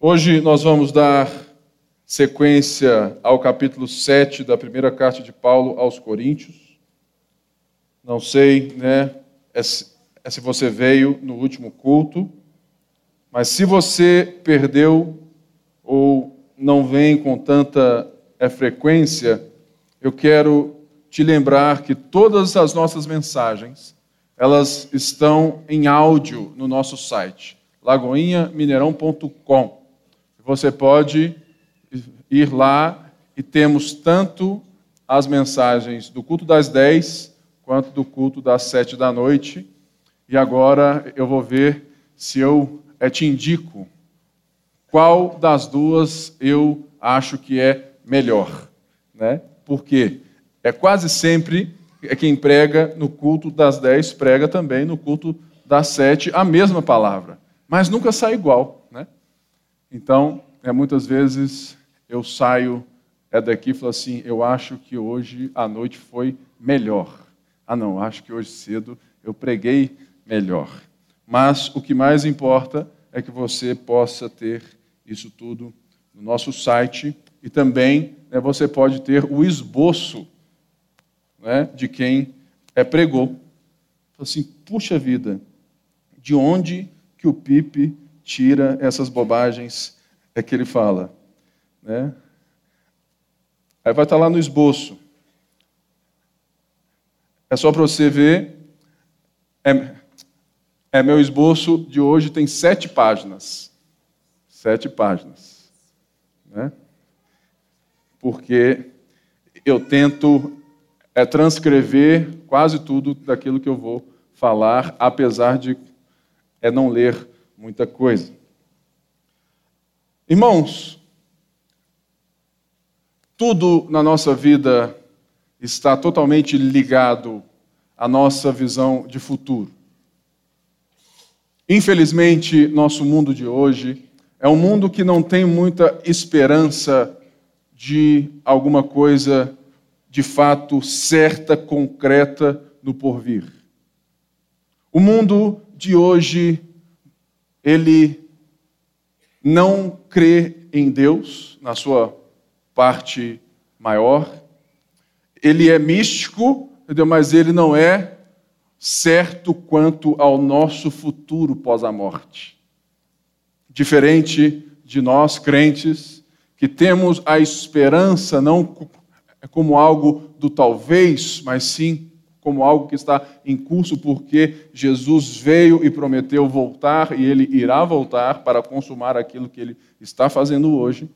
Hoje nós vamos dar sequência ao capítulo 7 da primeira carta de Paulo aos Coríntios. Não sei, né, é se é você veio no último culto, mas se você perdeu ou não vem com tanta é, frequência, eu quero te lembrar que todas as nossas mensagens, elas estão em áudio no nosso site, lagoinhamineirão.com. Você pode ir lá e temos tanto as mensagens do culto das 10 quanto do culto das 7 da noite. E agora eu vou ver se eu é, te indico qual das duas eu acho que é melhor. Né? Porque é quase sempre é quem prega no culto das 10 prega também no culto das 7 a mesma palavra, mas nunca sai igual. Então, é, muitas vezes eu saio é daqui e falo assim: eu acho que hoje a noite foi melhor. Ah, não, acho que hoje cedo eu preguei melhor. Mas o que mais importa é que você possa ter isso tudo no nosso site e também né, você pode ter o esboço né, de quem é pregou. Assim, puxa vida, de onde que o Pipe tira essas bobagens é que ele fala. Né? Aí vai estar lá no esboço. É só para você ver. É, é, meu esboço de hoje tem sete páginas. Sete páginas. Né? Porque eu tento é, transcrever quase tudo daquilo que eu vou falar, apesar de é, não ler muita coisa. Irmãos, tudo na nossa vida está totalmente ligado à nossa visão de futuro. Infelizmente, nosso mundo de hoje é um mundo que não tem muita esperança de alguma coisa de fato certa, concreta no porvir. O mundo de hoje ele não crê em Deus, na sua parte maior. Ele é místico, entendeu? mas ele não é certo quanto ao nosso futuro pós a morte. Diferente de nós crentes, que temos a esperança não como algo do talvez, mas sim como algo que está em curso, porque Jesus veio e prometeu voltar e ele irá voltar para consumar aquilo que ele está fazendo hoje.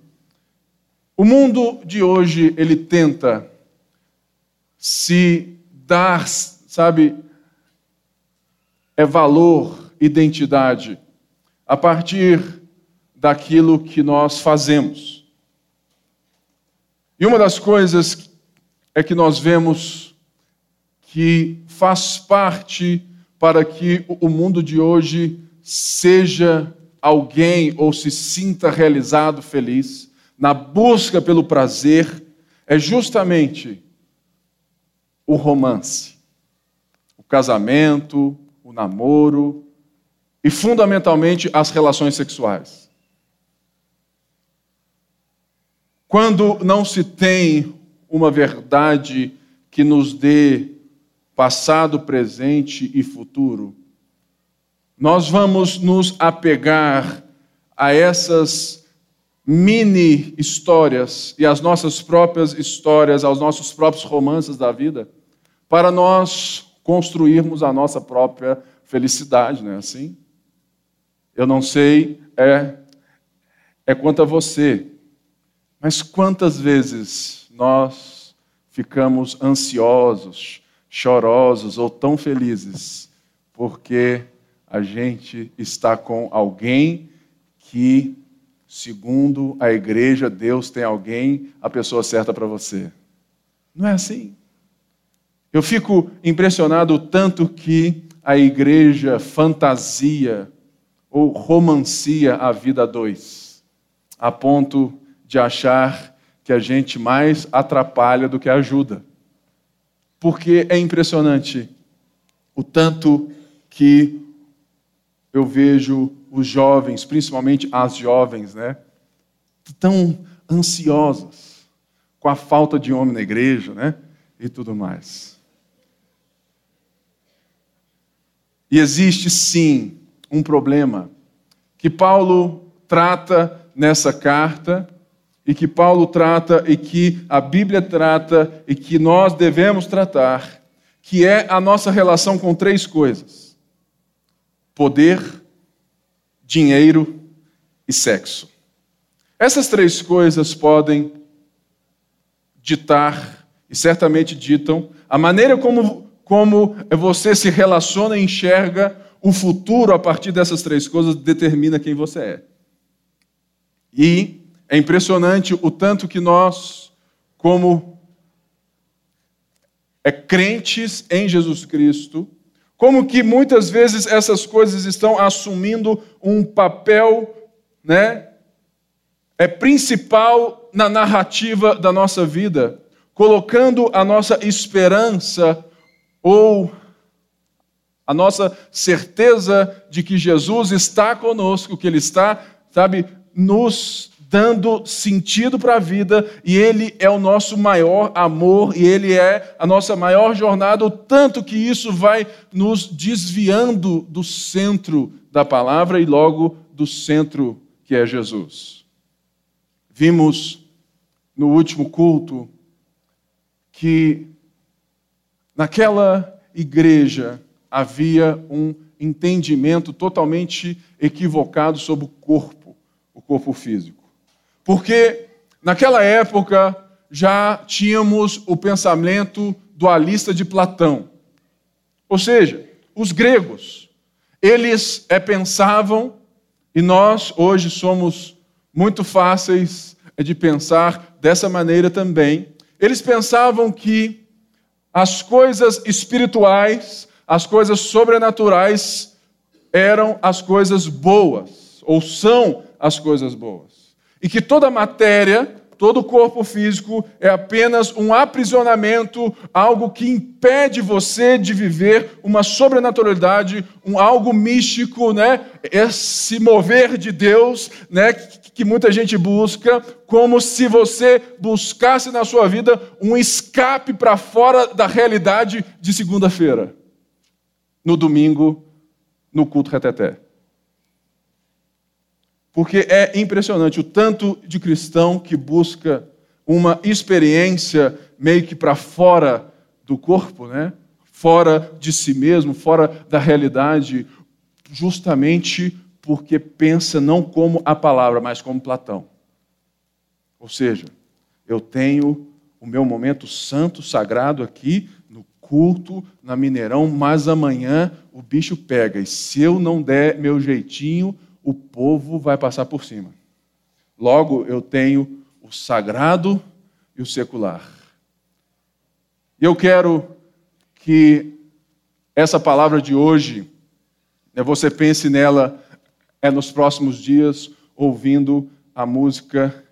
O mundo de hoje, ele tenta se dar, sabe, é valor, identidade, a partir daquilo que nós fazemos. E uma das coisas é que nós vemos que faz parte para que o mundo de hoje seja alguém ou se sinta realizado, feliz, na busca pelo prazer, é justamente o romance, o casamento, o namoro e, fundamentalmente, as relações sexuais. Quando não se tem uma verdade que nos dê passado, presente e futuro, nós vamos nos apegar a essas mini histórias e as nossas próprias histórias, aos nossos próprios romances da vida, para nós construirmos a nossa própria felicidade, não é assim? Eu não sei é é quanto a você, mas quantas vezes nós ficamos ansiosos, chorosos ou tão felizes, porque a gente está com alguém que, segundo a igreja, Deus tem alguém, a pessoa certa para você. Não é assim. Eu fico impressionado tanto que a igreja fantasia ou romancia a vida a dois, a ponto de achar que a gente mais atrapalha do que ajuda porque é impressionante o tanto que eu vejo os jovens, principalmente as jovens, né, tão ansiosas com a falta de homem na igreja, né, e tudo mais. E existe sim um problema que Paulo trata nessa carta e que Paulo trata e que a Bíblia trata e que nós devemos tratar, que é a nossa relação com três coisas: poder, dinheiro e sexo. Essas três coisas podem ditar, e certamente ditam, a maneira como, como você se relaciona e enxerga o futuro a partir dessas três coisas, determina quem você é. E é impressionante o tanto que nós, como é crentes em Jesus Cristo, como que muitas vezes essas coisas estão assumindo um papel, né, é principal na narrativa da nossa vida, colocando a nossa esperança ou a nossa certeza de que Jesus está conosco, que Ele está, sabe, nos dando sentido para a vida, e Ele é o nosso maior amor, e Ele é a nossa maior jornada, o tanto que isso vai nos desviando do centro da palavra e logo do centro que é Jesus. Vimos no último culto que naquela igreja havia um entendimento totalmente equivocado sobre o corpo, o corpo físico. Porque naquela época já tínhamos o pensamento dualista de Platão. Ou seja, os gregos, eles é, pensavam, e nós hoje somos muito fáceis de pensar dessa maneira também. Eles pensavam que as coisas espirituais, as coisas sobrenaturais eram as coisas boas, ou são as coisas boas e que toda matéria, todo o corpo físico é apenas um aprisionamento, algo que impede você de viver uma sobrenaturalidade, um algo místico, né? Esse mover de Deus, né? Que muita gente busca, como se você buscasse na sua vida um escape para fora da realidade de segunda-feira, no domingo, no culto reteté. Porque é impressionante o tanto de cristão que busca uma experiência meio que para fora do corpo, né? fora de si mesmo, fora da realidade, justamente porque pensa não como a palavra, mas como Platão. Ou seja, eu tenho o meu momento santo, sagrado aqui, no culto, na Mineirão, mas amanhã o bicho pega. E se eu não der meu jeitinho, o povo vai passar por cima. Logo, eu tenho o sagrado e o secular. E eu quero que essa palavra de hoje, né, você pense nela é nos próximos dias, ouvindo a música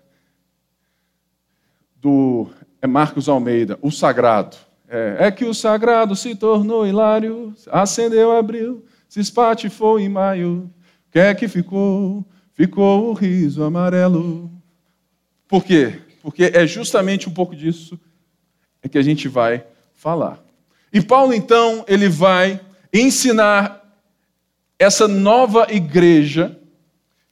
do é Marcos Almeida, O Sagrado. É, é que o sagrado se tornou hilário, acendeu, abriu, se espatifou em maio, que é que ficou? Ficou o riso amarelo. Por quê? Porque é justamente um pouco disso é que a gente vai falar. E Paulo, então, ele vai ensinar essa nova igreja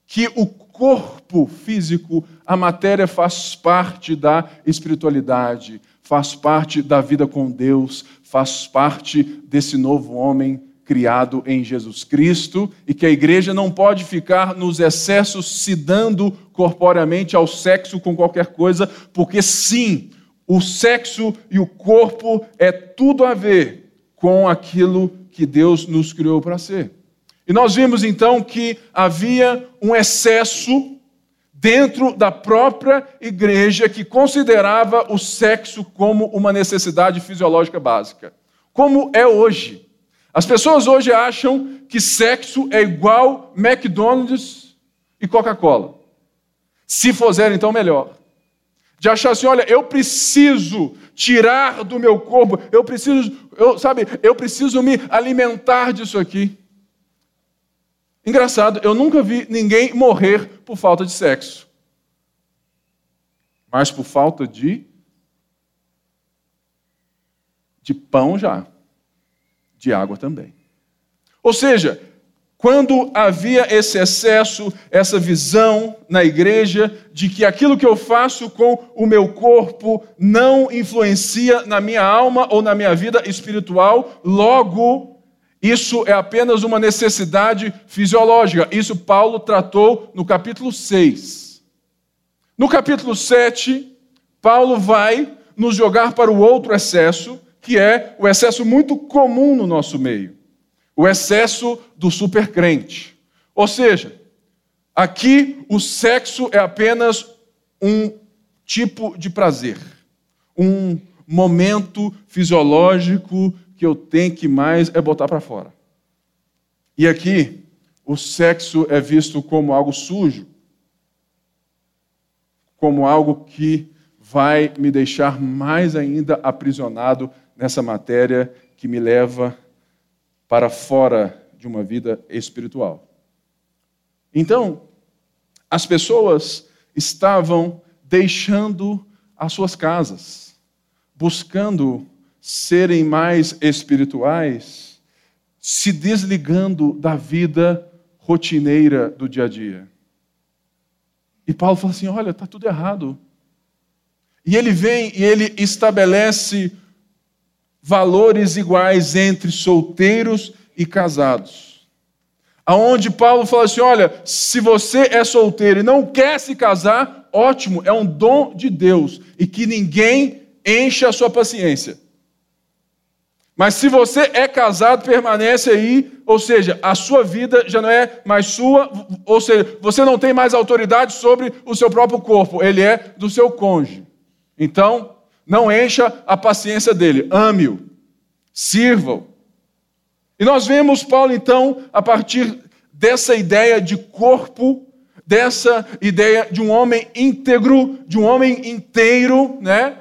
que o corpo físico, a matéria faz parte da espiritualidade, faz parte da vida com Deus, faz parte desse novo homem criado em Jesus Cristo e que a igreja não pode ficar nos excessos se dando corporeamente ao sexo com qualquer coisa, porque sim, o sexo e o corpo é tudo a ver com aquilo que Deus nos criou para ser. E nós vimos então que havia um excesso dentro da própria igreja que considerava o sexo como uma necessidade fisiológica básica. Como é hoje. As pessoas hoje acham que sexo é igual McDonald's e Coca-Cola. Se fizer, então melhor. De achar assim, olha, eu preciso tirar do meu corpo, eu preciso, eu, sabe, eu preciso me alimentar disso aqui. Engraçado, eu nunca vi ninguém morrer por falta de sexo. Mas por falta de de pão já, de água também. Ou seja, quando havia esse excesso, essa visão na igreja de que aquilo que eu faço com o meu corpo não influencia na minha alma ou na minha vida espiritual, logo, isso é apenas uma necessidade fisiológica. Isso Paulo tratou no capítulo 6. No capítulo 7, Paulo vai nos jogar para o outro excesso, que é o excesso muito comum no nosso meio o excesso do supercrente. Ou seja, aqui o sexo é apenas um tipo de prazer, um momento fisiológico que eu tenho que mais é botar para fora. E aqui o sexo é visto como algo sujo, como algo que vai me deixar mais ainda aprisionado nessa matéria que me leva para fora de uma vida espiritual. Então, as pessoas estavam deixando as suas casas, buscando serem mais espirituais, se desligando da vida rotineira do dia a dia. E Paulo fala assim: olha, está tudo errado. E ele vem e ele estabelece valores iguais entre solteiros e casados. Aonde Paulo fala assim: olha, se você é solteiro e não quer se casar, ótimo, é um dom de Deus e que ninguém encha a sua paciência. Mas se você é casado, permanece aí, ou seja, a sua vida já não é mais sua, ou seja, você não tem mais autoridade sobre o seu próprio corpo, ele é do seu cônjuge. Então, não encha a paciência dele, ame-o, sirva-o. E nós vemos Paulo, então, a partir dessa ideia de corpo, dessa ideia de um homem íntegro, de um homem inteiro, né?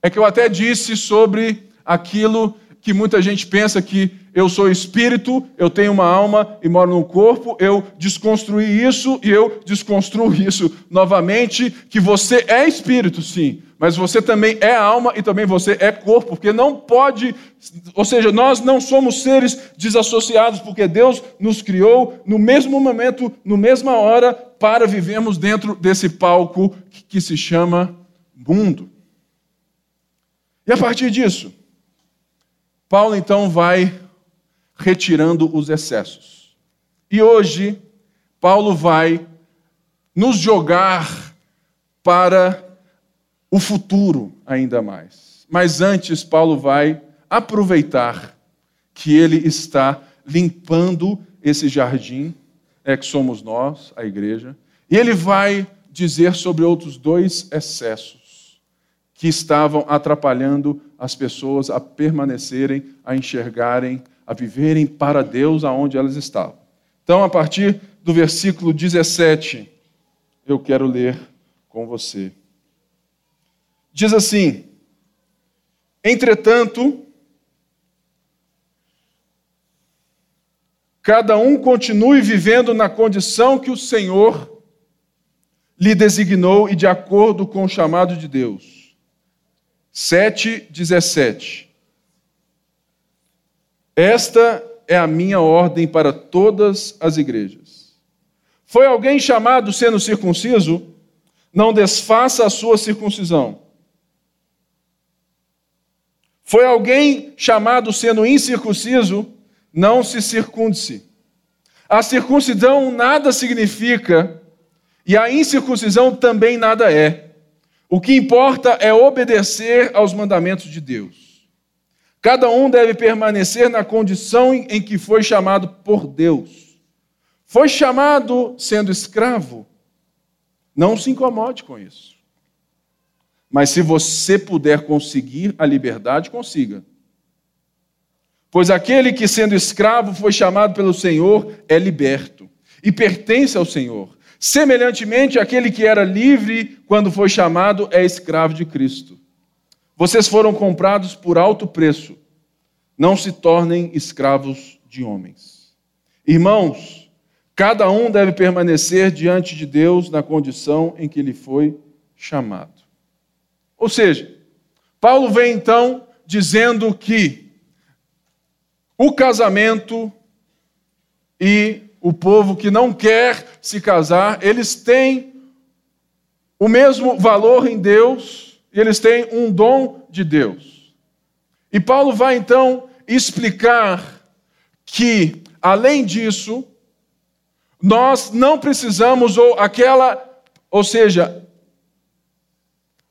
É que eu até disse sobre aquilo que muita gente pensa que eu sou espírito, eu tenho uma alma e moro no corpo, eu desconstruí isso e eu desconstruo isso novamente, que você é espírito, sim, mas você também é alma e também você é corpo, porque não pode, ou seja, nós não somos seres desassociados, porque Deus nos criou no mesmo momento, no mesma hora, para vivermos dentro desse palco que se chama mundo. E a partir disso, Paulo então vai retirando os excessos. E hoje, Paulo vai nos jogar para o futuro ainda mais. Mas antes, Paulo vai aproveitar que ele está limpando esse jardim, é que somos nós, a igreja, e ele vai dizer sobre outros dois excessos que estavam atrapalhando as pessoas a permanecerem, a enxergarem a viverem para Deus aonde elas estavam. Então, a partir do versículo 17, eu quero ler com você. Diz assim: Entretanto, cada um continue vivendo na condição que o Senhor lhe designou e de acordo com o chamado de Deus. 7, 17. Esta é a minha ordem para todas as igrejas. Foi alguém chamado sendo circunciso? Não desfaça a sua circuncisão. Foi alguém chamado sendo incircunciso? Não se circunde-se. A circuncisão nada significa e a incircuncisão também nada é. O que importa é obedecer aos mandamentos de Deus. Cada um deve permanecer na condição em que foi chamado por Deus. Foi chamado sendo escravo. Não se incomode com isso. Mas se você puder conseguir a liberdade, consiga. Pois aquele que, sendo escravo, foi chamado pelo Senhor, é liberto e pertence ao Senhor. Semelhantemente, aquele que era livre quando foi chamado é escravo de Cristo. Vocês foram comprados por alto preço. Não se tornem escravos de homens. Irmãos, Cada um deve permanecer diante de Deus na condição em que ele foi chamado. Ou seja, Paulo vem então dizendo que o casamento e o povo que não quer se casar, eles têm o mesmo valor em Deus e eles têm um dom de Deus. E Paulo vai então explicar que, além disso, nós não precisamos, ou aquela, ou seja,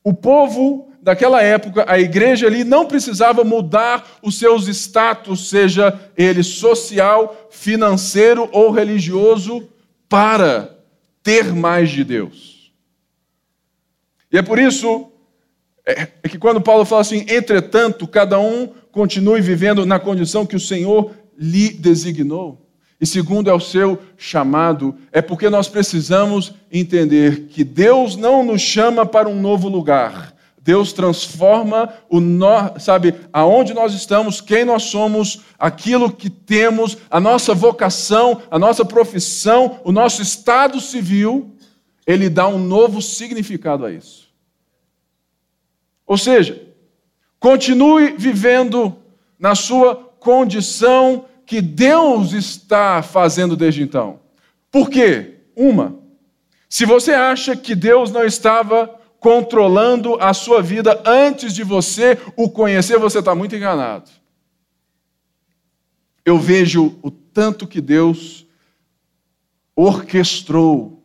o povo daquela época, a igreja ali não precisava mudar os seus status, seja ele social, financeiro ou religioso, para ter mais de Deus. E é por isso é, é que quando Paulo fala assim, entretanto, cada um continue vivendo na condição que o Senhor lhe designou. E segundo é o seu chamado, é porque nós precisamos entender que Deus não nos chama para um novo lugar. Deus transforma o no, sabe, aonde nós estamos, quem nós somos, aquilo que temos, a nossa vocação, a nossa profissão, o nosso estado civil, ele dá um novo significado a isso. Ou seja, continue vivendo na sua condição que Deus está fazendo desde então. Por quê? Uma, se você acha que Deus não estava controlando a sua vida antes de você o conhecer, você está muito enganado. Eu vejo o tanto que Deus orquestrou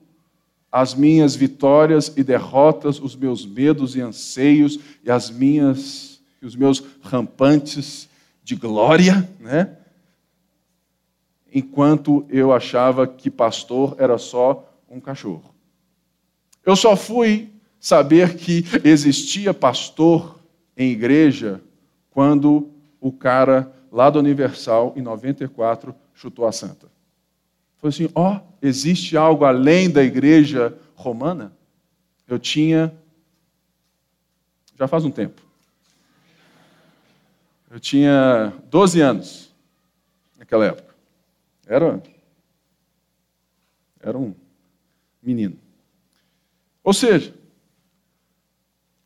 as minhas vitórias e derrotas, os meus medos e anseios e as minhas os meus rampantes de glória, né? Enquanto eu achava que pastor era só um cachorro. Eu só fui saber que existia pastor em igreja quando o cara lá do Universal, em 94, chutou a santa. Foi assim: ó, oh, existe algo além da igreja romana? Eu tinha. Já faz um tempo. Eu tinha 12 anos naquela época. Era, era um menino. Ou seja,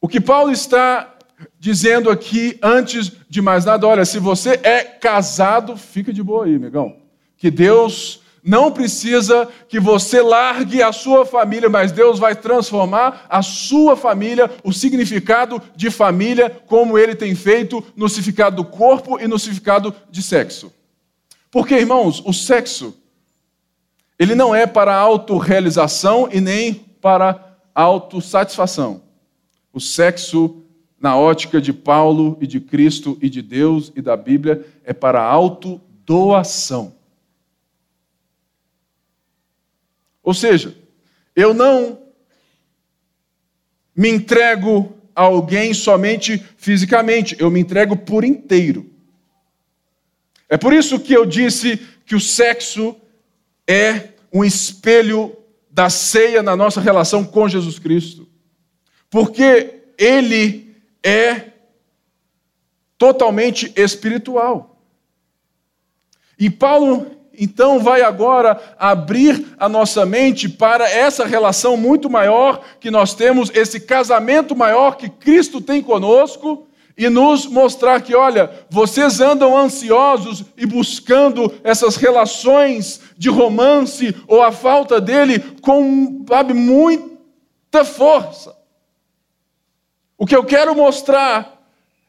o que Paulo está dizendo aqui, antes de mais nada, olha, se você é casado, fica de boa aí, amigão. Que Deus não precisa que você largue a sua família, mas Deus vai transformar a sua família, o significado de família, como ele tem feito no significado do corpo e no significado de sexo. Porque, irmãos, o sexo, ele não é para autorrealização e nem para autossatisfação. O sexo, na ótica de Paulo e de Cristo e de Deus e da Bíblia, é para autodoação. Ou seja, eu não me entrego a alguém somente fisicamente, eu me entrego por inteiro. É por isso que eu disse que o sexo é um espelho da ceia na nossa relação com Jesus Cristo. Porque ele é totalmente espiritual. E Paulo então vai agora abrir a nossa mente para essa relação muito maior que nós temos, esse casamento maior que Cristo tem conosco e nos mostrar que, olha, vocês andam ansiosos e buscando essas relações de romance ou a falta dele com, sabe, muita força. O que eu quero mostrar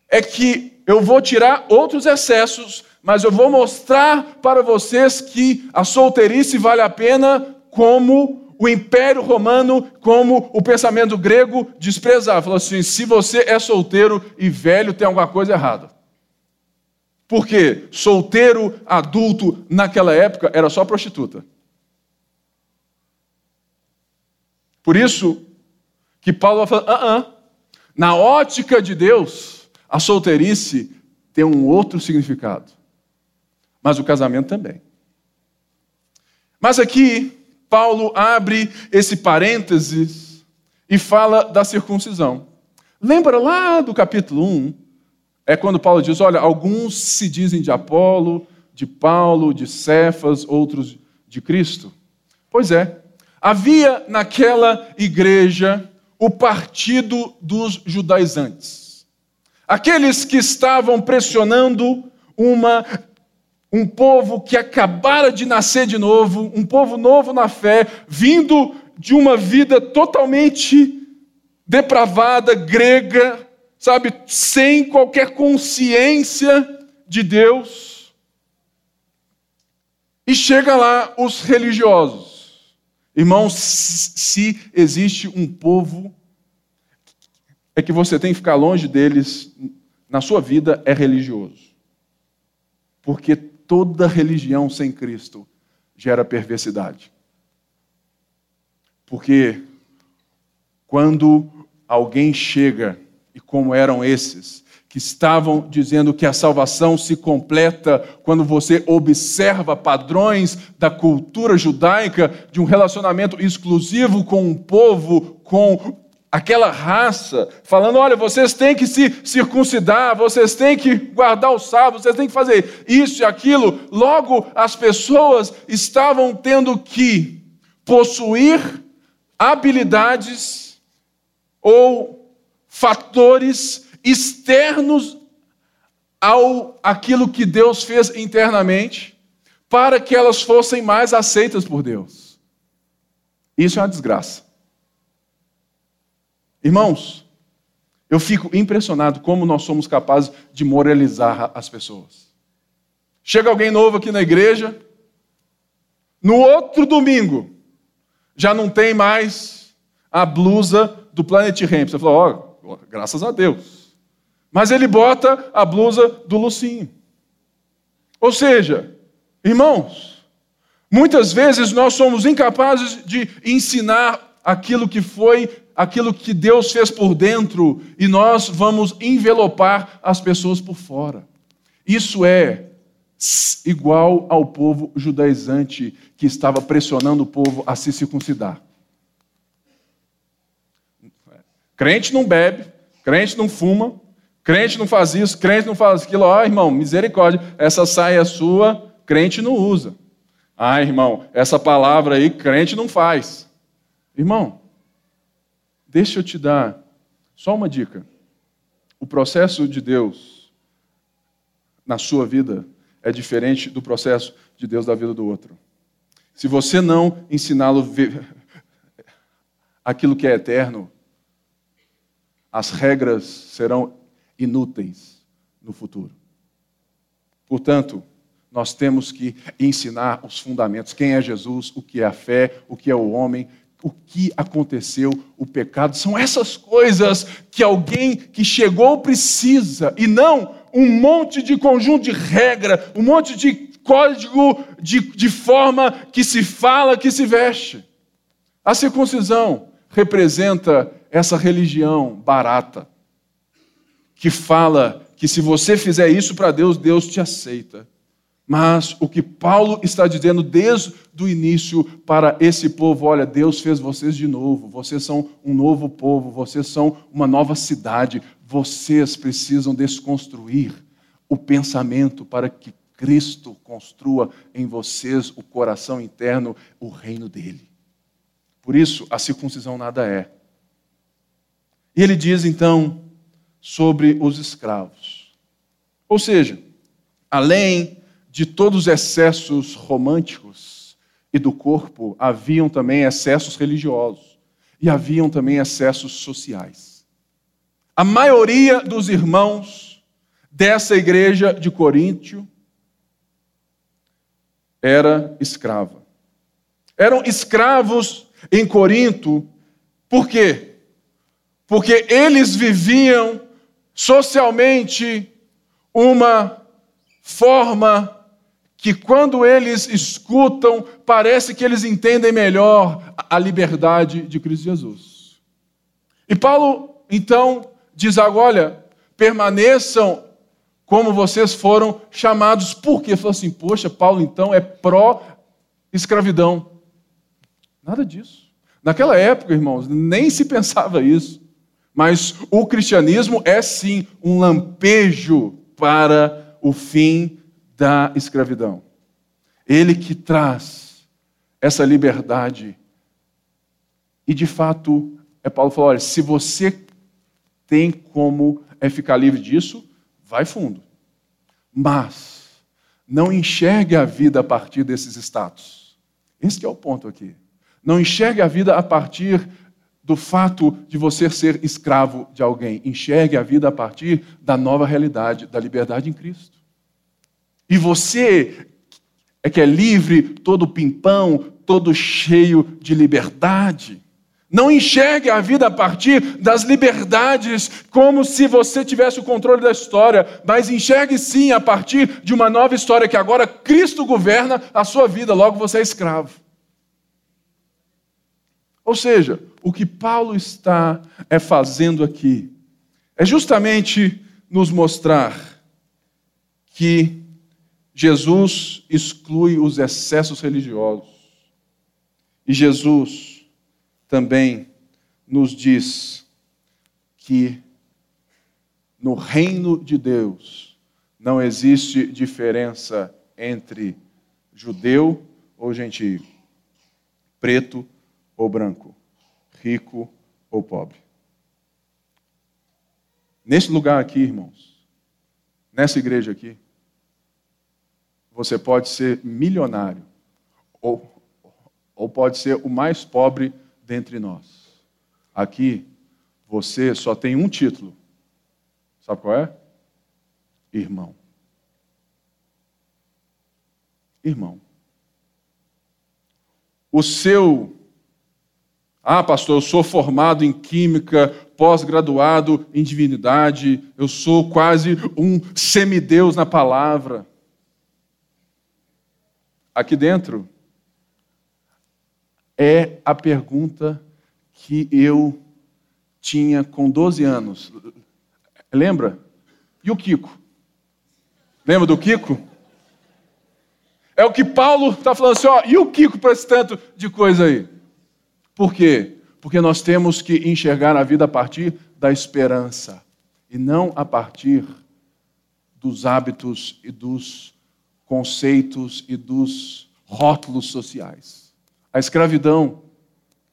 é que eu vou tirar outros excessos, mas eu vou mostrar para vocês que a solteirice vale a pena como o Império Romano, como o pensamento grego, desprezava. Falou assim: se você é solteiro e velho, tem alguma coisa errada. Porque solteiro, adulto, naquela época, era só prostituta. Por isso que Paulo vai falar: ah, ah, na ótica de Deus, a solteirice tem um outro significado. Mas o casamento também. Mas aqui, Paulo abre esse parênteses e fala da circuncisão. Lembra lá do capítulo 1? É quando Paulo diz: Olha, alguns se dizem de Apolo, de Paulo, de Cefas, outros de Cristo. Pois é, havia naquela igreja o partido dos judaizantes. Aqueles que estavam pressionando uma um povo que acabara de nascer de novo, um povo novo na fé, vindo de uma vida totalmente depravada, grega, sabe, sem qualquer consciência de Deus. E chega lá os religiosos. Irmãos, se existe um povo é que você tem que ficar longe deles na sua vida é religioso. Porque toda religião sem Cristo gera perversidade. Porque quando alguém chega, e como eram esses, que estavam dizendo que a salvação se completa quando você observa padrões da cultura judaica, de um relacionamento exclusivo com um povo, com aquela raça, falando: olha, vocês têm que se circuncidar, vocês têm que guardar o sábado, vocês têm que fazer isso e aquilo. Logo, as pessoas estavam tendo que possuir habilidades ou fatores externos ao aquilo que Deus fez internamente, para que elas fossem mais aceitas por Deus. Isso é uma desgraça. Irmãos, eu fico impressionado como nós somos capazes de moralizar as pessoas. Chega alguém novo aqui na igreja, no outro domingo, já não tem mais a blusa do Planet Ramp. Você fala, ó, oh, graças a Deus. Mas ele bota a blusa do Lucinho. Ou seja, irmãos, muitas vezes nós somos incapazes de ensinar aquilo que foi aquilo que Deus fez por dentro e nós vamos envelopar as pessoas por fora. Isso é igual ao povo judaizante que estava pressionando o povo a se circuncidar. Crente não bebe, crente não fuma, crente não faz isso, crente não faz aquilo. Ó, oh, irmão, misericórdia, essa saia sua, crente não usa. Ah, irmão, essa palavra aí, crente não faz. Irmão, Deixa eu te dar só uma dica. O processo de Deus na sua vida é diferente do processo de Deus da vida do outro. Se você não ensiná-lo aquilo que é eterno, as regras serão inúteis no futuro. Portanto, nós temos que ensinar os fundamentos: quem é Jesus, o que é a fé, o que é o homem, o que aconteceu, o pecado. São essas coisas que alguém que chegou precisa, e não um monte de conjunto de regra, um monte de código de, de forma que se fala, que se veste. A circuncisão representa essa religião barata, que fala que se você fizer isso para Deus, Deus te aceita. Mas o que Paulo está dizendo desde o início para esse povo: olha, Deus fez vocês de novo, vocês são um novo povo, vocês são uma nova cidade, vocês precisam desconstruir o pensamento para que Cristo construa em vocês o coração interno, o reino dele. Por isso, a circuncisão nada é. E ele diz então sobre os escravos. Ou seja, além de todos os excessos românticos e do corpo, haviam também excessos religiosos e haviam também excessos sociais. A maioria dos irmãos dessa igreja de Coríntio era escrava. Eram escravos em Corinto, por quê? Porque eles viviam socialmente uma forma que quando eles escutam, parece que eles entendem melhor a liberdade de Cristo Jesus. E Paulo, então, diz agora: olha, permaneçam como vocês foram chamados. Por quê? Falou assim: poxa, Paulo então é pró-escravidão. Nada disso. Naquela época, irmãos, nem se pensava isso. Mas o cristianismo é sim um lampejo para o fim da escravidão. Ele que traz essa liberdade. E de fato, é Paulo falou: olha, se você tem como é ficar livre disso, vai fundo. Mas não enxergue a vida a partir desses status. Esse é o ponto aqui. Não enxergue a vida a partir do fato de você ser escravo de alguém. Enxergue a vida a partir da nova realidade, da liberdade em Cristo. E você é que é livre, todo pimpão, todo cheio de liberdade. Não enxergue a vida a partir das liberdades, como se você tivesse o controle da história, mas enxergue sim a partir de uma nova história que agora Cristo governa a sua vida, logo você é escravo. Ou seja, o que Paulo está é fazendo aqui é justamente nos mostrar que Jesus exclui os excessos religiosos. E Jesus também nos diz que no reino de Deus não existe diferença entre judeu ou gentio, preto ou branco, rico ou pobre. Nesse lugar aqui, irmãos, nessa igreja aqui, você pode ser milionário ou, ou pode ser o mais pobre dentre nós. Aqui, você só tem um título. Sabe qual é? Irmão. Irmão. O seu ah, pastor, eu sou formado em química, pós-graduado em divinidade, eu sou quase um semideus na palavra. Aqui dentro é a pergunta que eu tinha com 12 anos. Lembra? E o Kiko? Lembra do Kiko? É o que Paulo está falando assim, ó, e o Kiko para esse tanto de coisa aí? Por quê? Porque nós temos que enxergar a vida a partir da esperança e não a partir dos hábitos e dos conceitos e dos rótulos sociais. A escravidão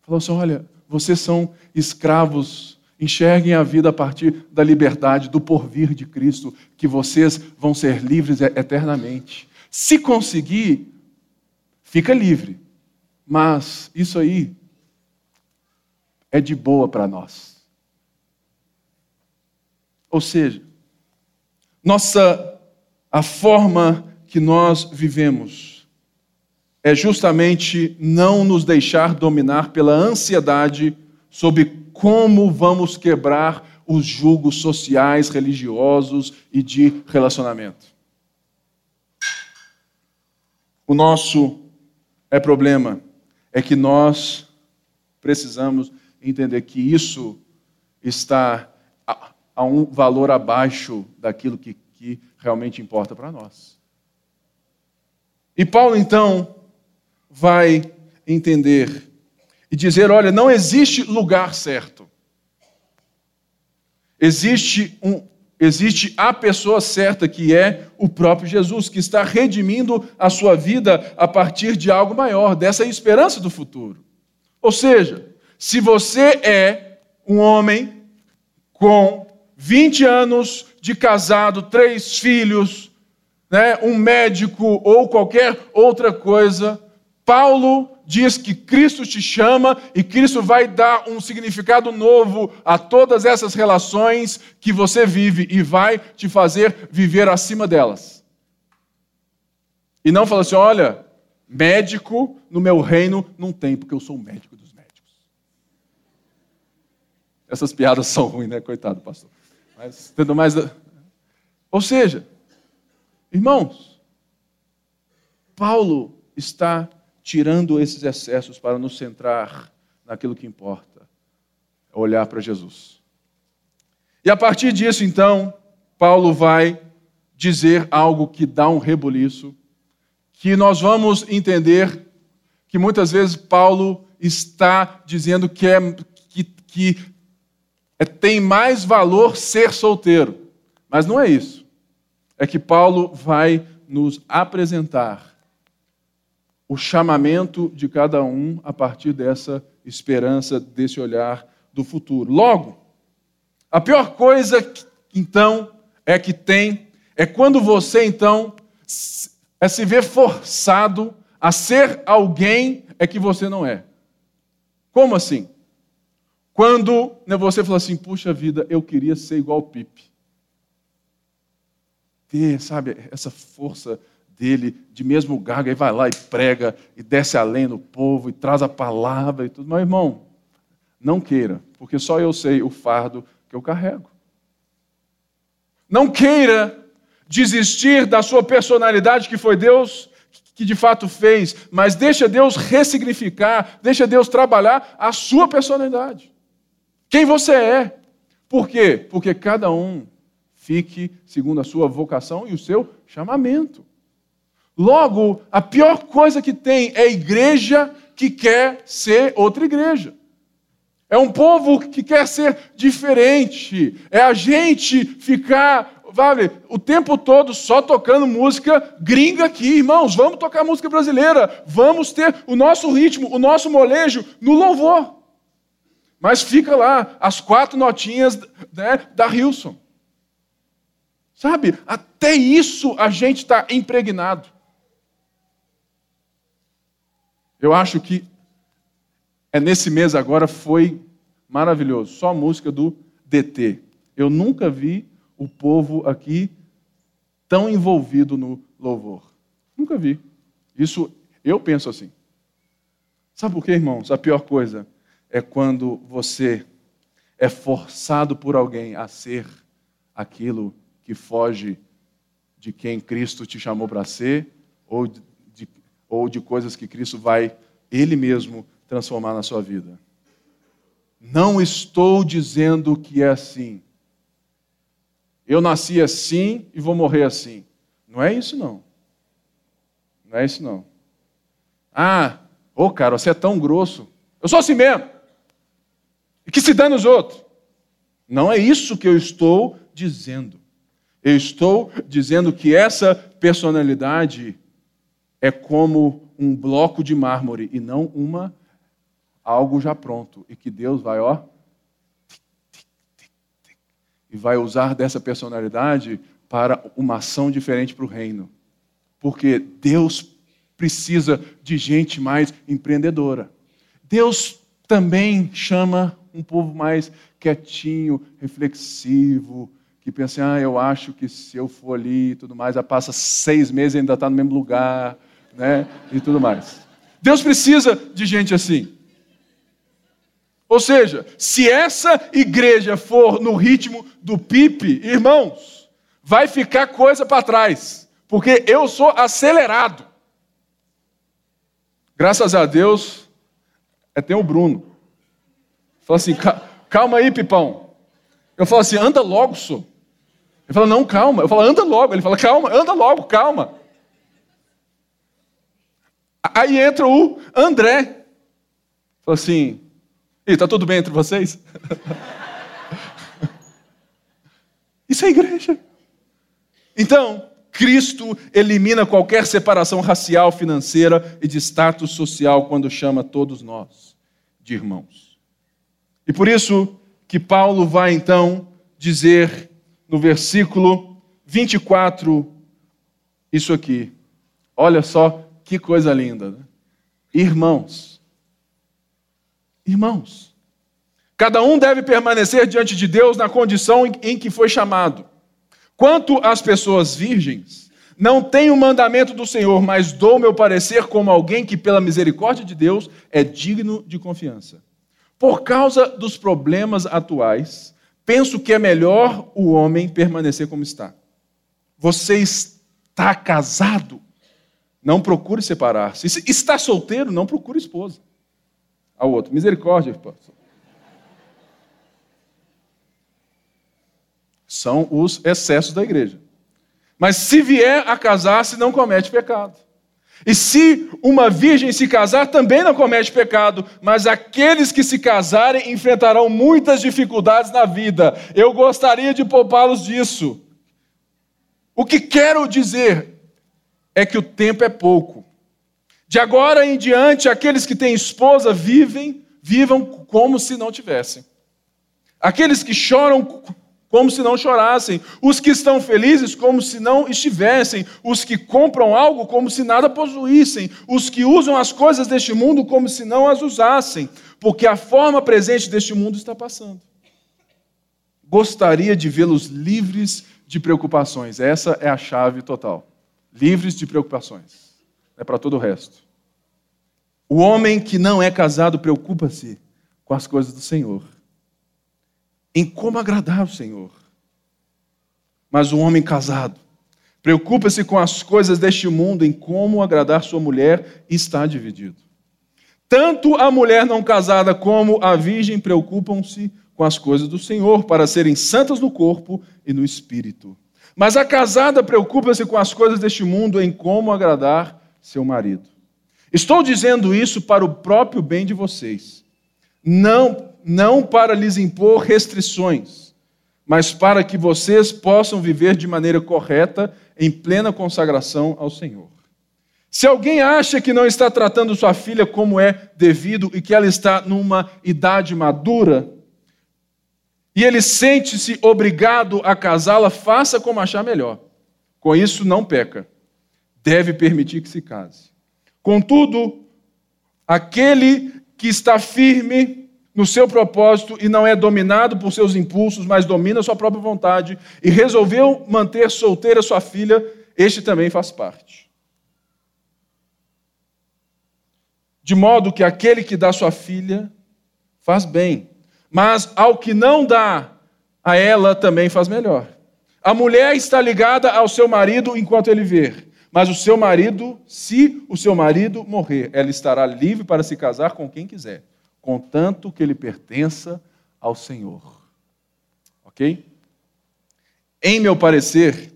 falou assim: olha, vocês são escravos, enxerguem a vida a partir da liberdade, do porvir de Cristo, que vocês vão ser livres eternamente. Se conseguir, fica livre. Mas isso aí é de boa para nós. Ou seja, nossa a forma que nós vivemos é justamente não nos deixar dominar pela ansiedade sobre como vamos quebrar os julgos sociais, religiosos e de relacionamento. O nosso é problema é que nós precisamos entender que isso está a, a um valor abaixo daquilo que, que realmente importa para nós. E Paulo, então, vai entender e dizer: olha, não existe lugar certo. Existe, um, existe a pessoa certa que é o próprio Jesus, que está redimindo a sua vida a partir de algo maior, dessa esperança do futuro. Ou seja, se você é um homem com 20 anos de casado, três filhos, né, um médico ou qualquer outra coisa, Paulo diz que Cristo te chama e Cristo vai dar um significado novo a todas essas relações que você vive e vai te fazer viver acima delas. E não fala assim: olha, médico no meu reino não tem, porque eu sou um médico dos essas piadas são ruins, né? Coitado, pastor. Mas tendo mais. Ou seja, irmãos, Paulo está tirando esses excessos para nos centrar naquilo que importa, é olhar para Jesus. E a partir disso, então, Paulo vai dizer algo que dá um rebuliço, que nós vamos entender que muitas vezes Paulo está dizendo que, é, que, que é, tem mais valor ser solteiro. Mas não é isso. É que Paulo vai nos apresentar o chamamento de cada um a partir dessa esperança, desse olhar do futuro. Logo, a pior coisa então é que tem é quando você então é se ver forçado a ser alguém é que você não é. Como assim? Quando né, você fala assim, puxa vida, eu queria ser igual o Pipe. Ter, sabe, essa força dele, de mesmo gaga, e vai lá e prega, e desce além no povo, e traz a palavra e tudo. Mas, irmão, não queira, porque só eu sei o fardo que eu carrego. Não queira desistir da sua personalidade que foi Deus que de fato fez, mas deixa Deus ressignificar, deixa Deus trabalhar a sua personalidade. Quem você é. Por quê? Porque cada um fique segundo a sua vocação e o seu chamamento. Logo, a pior coisa que tem é a igreja que quer ser outra igreja. É um povo que quer ser diferente. É a gente ficar, vale, o tempo todo só tocando música gringa aqui, irmãos. Vamos tocar música brasileira. Vamos ter o nosso ritmo, o nosso molejo no louvor. Mas fica lá as quatro notinhas né, da Hilson. Sabe? Até isso a gente está impregnado. Eu acho que é nesse mês agora foi maravilhoso. Só música do DT. Eu nunca vi o povo aqui tão envolvido no louvor. Nunca vi. Isso eu penso assim. Sabe por quê, irmãos? A pior coisa é quando você é forçado por alguém a ser aquilo que foge de quem Cristo te chamou para ser ou ou de coisas que Cristo vai, Ele mesmo, transformar na sua vida. Não estou dizendo que é assim. Eu nasci assim e vou morrer assim. Não é isso, não. Não é isso, não. Ah, ô oh, cara, você é tão grosso. Eu sou assim mesmo. E que se dane os outros. Não é isso que eu estou dizendo. Eu estou dizendo que essa personalidade é como um bloco de mármore e não uma algo já pronto e que Deus vai ó e vai usar dessa personalidade para uma ação diferente para o reino. Porque Deus precisa de gente mais empreendedora. Deus também chama um povo mais quietinho, reflexivo, que pensa, ah, eu acho que se eu for ali e tudo mais, já passa seis meses e ainda está no mesmo lugar né? E tudo mais. Deus precisa de gente assim. Ou seja, se essa igreja for no ritmo do pipe, irmãos, vai ficar coisa para trás, porque eu sou acelerado. Graças a Deus, é, tem o Bruno. Fala assim, calma aí, Pipão. Eu falo assim, anda logo, sou. Ele fala, não, calma. Eu falo, anda logo. Ele fala, calma, anda logo, calma. Aí entra o André. Falou assim: está tudo bem entre vocês? Isso é igreja. Então, Cristo elimina qualquer separação racial, financeira e de status social quando chama todos nós de irmãos. E por isso que Paulo vai então dizer no versículo 24 isso aqui. Olha só que coisa linda. Né? Irmãos. Irmãos. Cada um deve permanecer diante de Deus na condição em que foi chamado. Quanto às pessoas virgens, não tenho o mandamento do Senhor, mas dou meu parecer como alguém que, pela misericórdia de Deus, é digno de confiança. Por causa dos problemas atuais, penso que é melhor o homem permanecer como está. Você está não não procure separar-se. Está solteiro, não procure esposa. Ao outro, misericórdia, pastor. São os excessos da igreja. Mas se vier a casar-se, não comete pecado. E se uma virgem se casar, também não comete pecado, mas aqueles que se casarem enfrentarão muitas dificuldades na vida. Eu gostaria de poupá-los disso. O que quero dizer é que o tempo é pouco. De agora em diante, aqueles que têm esposa vivem, vivam como se não tivessem. Aqueles que choram como se não chorassem, os que estão felizes como se não estivessem, os que compram algo como se nada possuíssem, os que usam as coisas deste mundo como se não as usassem, porque a forma presente deste mundo está passando. Gostaria de vê-los livres de preocupações. Essa é a chave total. Livres de preocupações. É para todo o resto. O homem que não é casado preocupa-se com as coisas do Senhor em como agradar o Senhor. Mas o homem casado preocupa-se com as coisas deste mundo, em como agradar sua mulher, e está dividido. Tanto a mulher não casada como a virgem preocupam-se com as coisas do Senhor, para serem santas no corpo e no espírito. Mas a casada preocupa-se com as coisas deste mundo, em como agradar seu marido. Estou dizendo isso para o próprio bem de vocês. Não não para lhes impor restrições, mas para que vocês possam viver de maneira correta, em plena consagração ao Senhor. Se alguém acha que não está tratando sua filha como é devido e que ela está numa idade madura, e ele sente-se obrigado a casá-la, faça como achar melhor. Com isso, não peca. Deve permitir que se case. Contudo, aquele que está firme no seu propósito e não é dominado por seus impulsos, mas domina sua própria vontade e resolveu manter solteira sua filha, este também faz parte. De modo que aquele que dá sua filha faz bem, mas ao que não dá a ela também faz melhor. A mulher está ligada ao seu marido enquanto ele ver, mas o seu marido, se o seu marido morrer, ela estará livre para se casar com quem quiser contanto que ele pertença ao Senhor. Ok? Em meu parecer,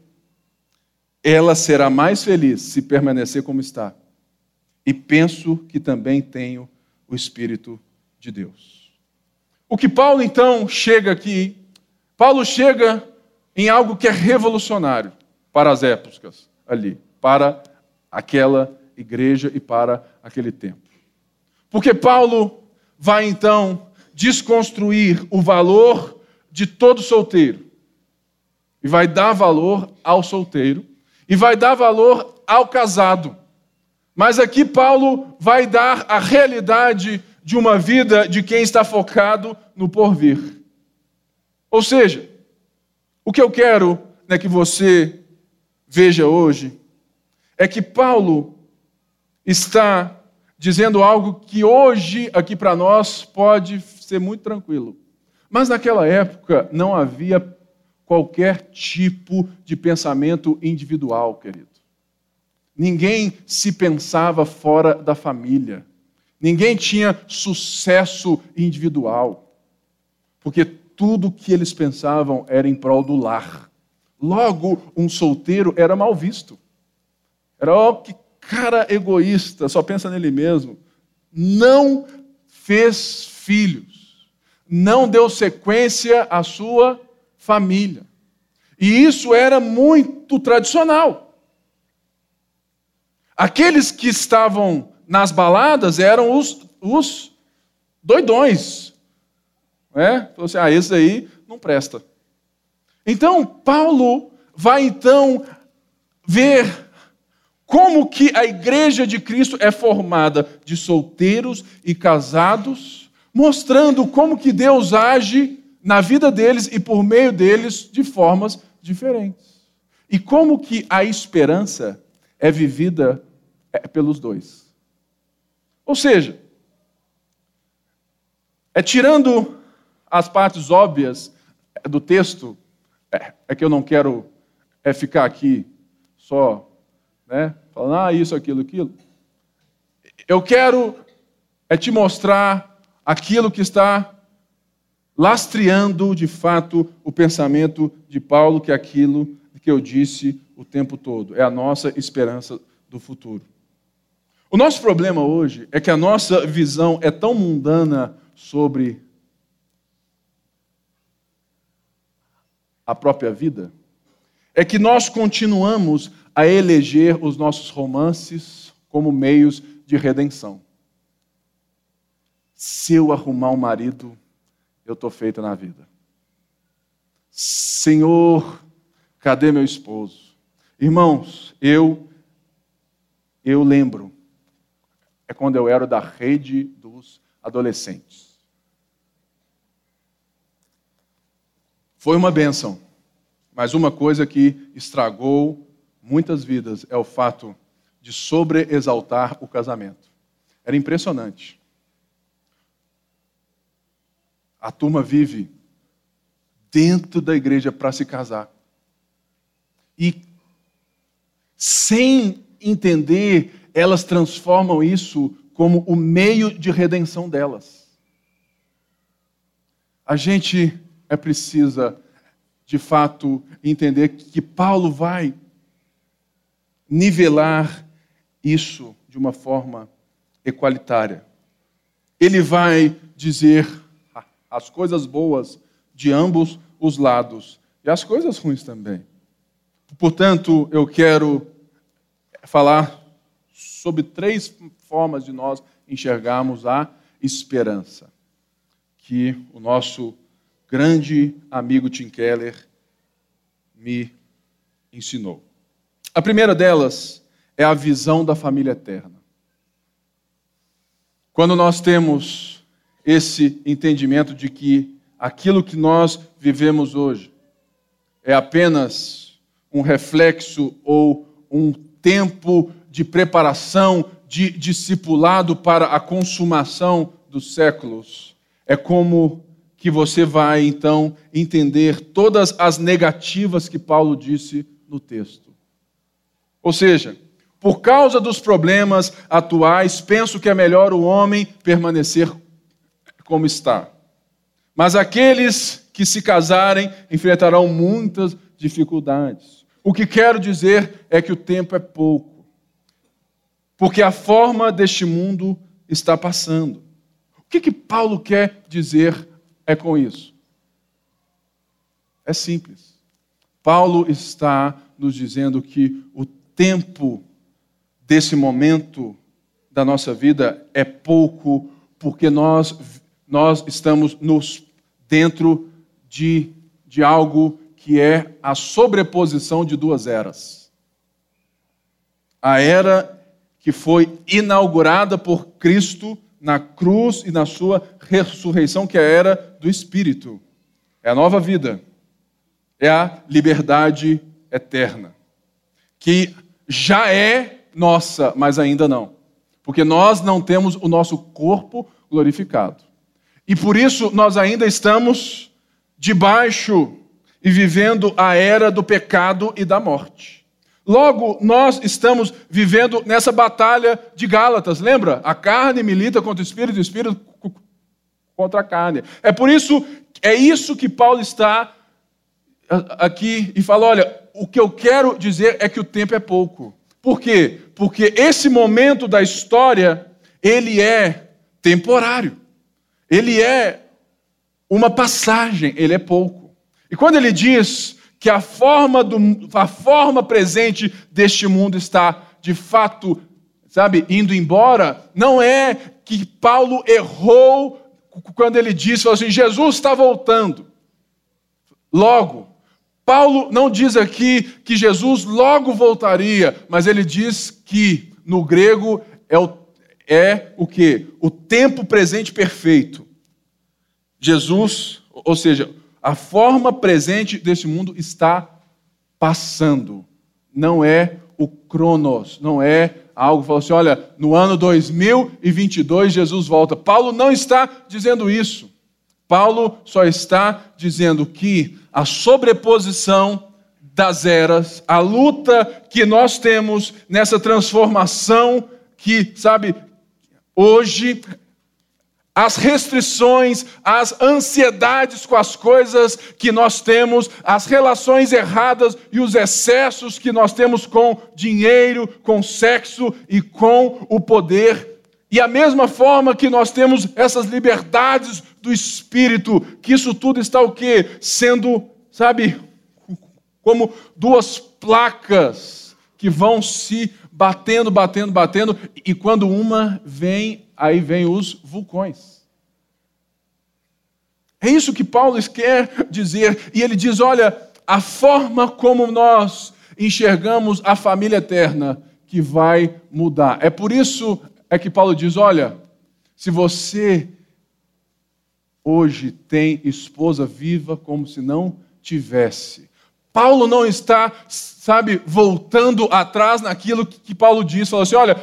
ela será mais feliz se permanecer como está. E penso que também tenho o Espírito de Deus. O que Paulo então chega aqui, Paulo chega em algo que é revolucionário para as épocas ali, para aquela igreja e para aquele tempo. Porque Paulo vai então desconstruir o valor de todo solteiro. E vai dar valor ao solteiro. E vai dar valor ao casado. Mas aqui Paulo vai dar a realidade de uma vida de quem está focado no porvir. Ou seja, o que eu quero né, que você veja hoje é que Paulo está dizendo algo que hoje, aqui para nós, pode ser muito tranquilo. Mas naquela época não havia qualquer tipo de pensamento individual, querido. Ninguém se pensava fora da família. Ninguém tinha sucesso individual. Porque tudo que eles pensavam era em prol do lar. Logo, um solteiro era mal visto. Era, ó, que cara egoísta, só pensa nele mesmo, não fez filhos, não deu sequência à sua família. E isso era muito tradicional. Aqueles que estavam nas baladas eram os, os doidões. Né? Falou assim: ah, esse aí não presta. Então, Paulo vai então ver como que a igreja de Cristo é formada de solteiros e casados, mostrando como que Deus age na vida deles e por meio deles de formas diferentes. E como que a esperança é vivida é, pelos dois. Ou seja, é tirando as partes óbvias do texto, é, é que eu não quero é ficar aqui só né? Falando, ah, isso, aquilo, aquilo. Eu quero é te mostrar aquilo que está lastreando de fato o pensamento de Paulo, que é aquilo que eu disse o tempo todo, é a nossa esperança do futuro. O nosso problema hoje é que a nossa visão é tão mundana sobre a própria vida, é que nós continuamos a eleger os nossos romances como meios de de redenção. Se eu arrumar um marido, eu estou feito na vida. Senhor, cadê meu esposo? Irmãos, eu eu lembro é quando eu era da rede dos adolescentes. Foi uma benção, mas uma coisa que estragou muitas vidas é o fato de sobreexaltar o casamento. Era impressionante. A turma vive dentro da igreja para se casar. E sem entender, elas transformam isso como o meio de redenção delas. A gente é precisa, de fato, entender que Paulo vai nivelar isso de uma forma equalitária. Ele vai dizer as coisas boas de ambos os lados e as coisas ruins também. Portanto, eu quero falar sobre três formas de nós enxergarmos a esperança que o nosso grande amigo Tim Keller me ensinou. A primeira delas é a visão da família eterna. Quando nós temos esse entendimento de que aquilo que nós vivemos hoje é apenas um reflexo ou um tempo de preparação, de discipulado para a consumação dos séculos. É como que você vai então entender todas as negativas que Paulo disse no texto. Ou seja, por causa dos problemas atuais, penso que é melhor o homem permanecer como está. Mas aqueles que se casarem enfrentarão muitas dificuldades. O que quero dizer é que o tempo é pouco. Porque a forma deste mundo está passando. O que, que Paulo quer dizer é com isso? É simples. Paulo está nos dizendo que o tempo desse momento da nossa vida é pouco, porque nós nós estamos nos, dentro de, de algo que é a sobreposição de duas eras. A era que foi inaugurada por Cristo na cruz e na sua ressurreição, que é a era do Espírito. É a nova vida. É a liberdade eterna. Que já é nossa, mas ainda não. Porque nós não temos o nosso corpo glorificado. E por isso nós ainda estamos debaixo e vivendo a era do pecado e da morte. Logo, nós estamos vivendo nessa batalha de Gálatas, lembra? A carne milita contra o espírito, o espírito contra a carne. É por isso, é isso que Paulo está aqui e fala: olha, o que eu quero dizer é que o tempo é pouco. Por quê? Porque esse momento da história, ele é temporário. Ele é uma passagem, ele é pouco. E quando ele diz que a forma, do, a forma presente deste mundo está, de fato, sabe, indo embora, não é que Paulo errou quando ele disse assim: Jesus está voltando. Logo, Paulo não diz aqui que Jesus logo voltaria, mas ele diz que no grego é o é o que? O tempo presente perfeito. Jesus, ou seja, a forma presente desse mundo está passando. Não é o cronos, não é algo fala assim, olha, no ano 2022 Jesus volta. Paulo não está dizendo isso. Paulo só está dizendo que a sobreposição das eras, a luta que nós temos nessa transformação que, sabe, Hoje, as restrições, as ansiedades com as coisas que nós temos, as relações erradas e os excessos que nós temos com dinheiro, com sexo e com o poder. E a mesma forma que nós temos essas liberdades do espírito, que isso tudo está o quê? Sendo, sabe, como duas placas que vão se batendo, batendo, batendo, e quando uma vem, aí vem os vulcões. É isso que Paulo quer dizer, e ele diz: olha, a forma como nós enxergamos a família eterna que vai mudar. É por isso é que Paulo diz: olha, se você hoje tem esposa viva como se não tivesse. Paulo não está, sabe, voltando atrás naquilo que Paulo diz, falou assim: olha,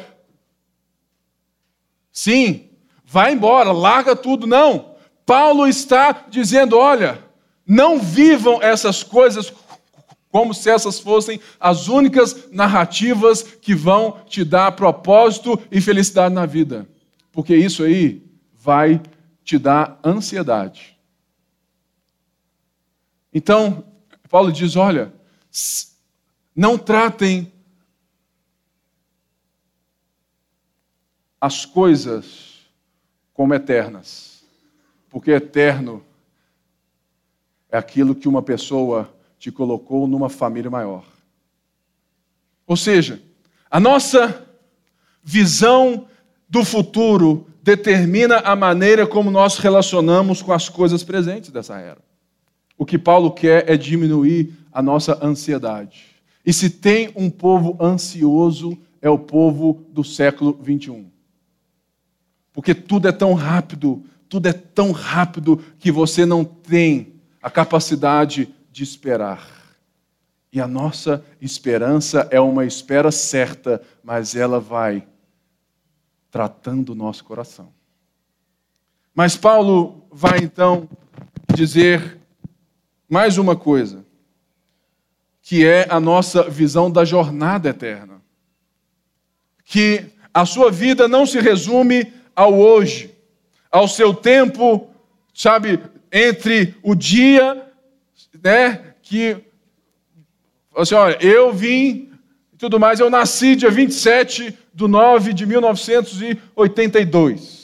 sim, vai embora, larga tudo. Não. Paulo está dizendo: olha, não vivam essas coisas como se essas fossem as únicas narrativas que vão te dar propósito e felicidade na vida. Porque isso aí vai te dar ansiedade. Então, Paulo diz: olha, não tratem as coisas como eternas, porque eterno é aquilo que uma pessoa te colocou numa família maior. Ou seja, a nossa visão do futuro determina a maneira como nós relacionamos com as coisas presentes dessa era. O que Paulo quer é diminuir a nossa ansiedade. E se tem um povo ansioso, é o povo do século 21. Porque tudo é tão rápido, tudo é tão rápido que você não tem a capacidade de esperar. E a nossa esperança é uma espera certa, mas ela vai tratando o nosso coração. Mas Paulo vai então dizer mais uma coisa, que é a nossa visão da jornada eterna. Que a sua vida não se resume ao hoje, ao seu tempo, sabe, entre o dia né, que, assim, olha, eu vim e tudo mais, eu nasci dia 27 de 9 de 1982.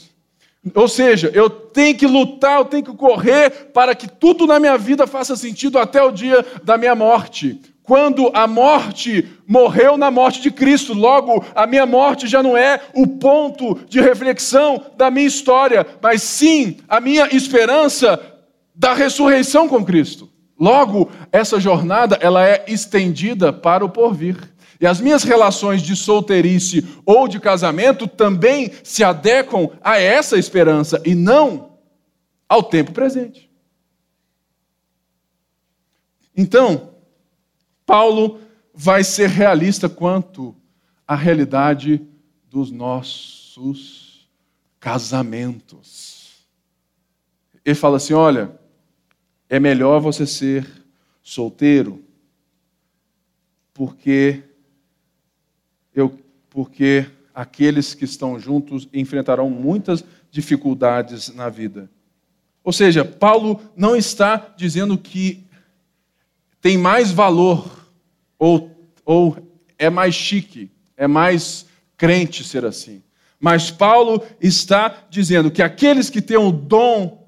Ou seja, eu tenho que lutar, eu tenho que correr para que tudo na minha vida faça sentido até o dia da minha morte. Quando a morte morreu na morte de Cristo, logo a minha morte já não é o ponto de reflexão da minha história, mas sim a minha esperança da ressurreição com Cristo. Logo, essa jornada ela é estendida para o porvir. E as minhas relações de solteirice ou de casamento também se adequam a essa esperança e não ao tempo presente. Então, Paulo vai ser realista quanto à realidade dos nossos casamentos. Ele fala assim: olha, é melhor você ser solteiro, porque eu, porque aqueles que estão juntos enfrentarão muitas dificuldades na vida. Ou seja, Paulo não está dizendo que tem mais valor ou, ou é mais chique, é mais crente ser assim. Mas Paulo está dizendo que aqueles que têm o dom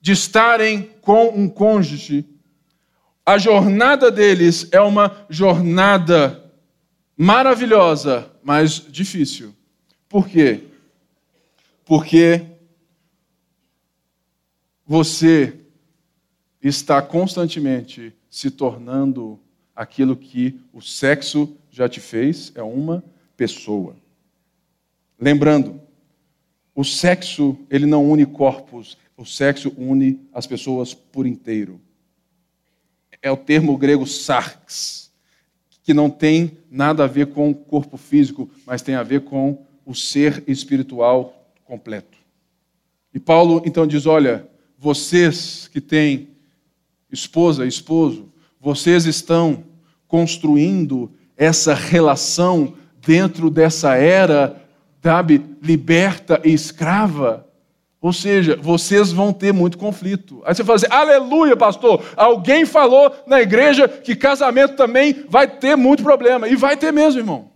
de estarem com um cônjuge, a jornada deles é uma jornada maravilhosa, mas difícil. Por quê? Porque você está constantemente se tornando aquilo que o sexo já te fez, é uma pessoa. Lembrando, o sexo, ele não une corpos, o sexo une as pessoas por inteiro. É o termo grego sarx, que não tem nada a ver com o corpo físico, mas tem a ver com o ser espiritual completo. E Paulo então diz: olha, vocês que têm esposa, esposo, vocês estão construindo essa relação dentro dessa era, sabe, liberta e escrava ou seja, vocês vão ter muito conflito. Aí você fala assim: aleluia, pastor. Alguém falou na igreja que casamento também vai ter muito problema. E vai ter mesmo, irmão.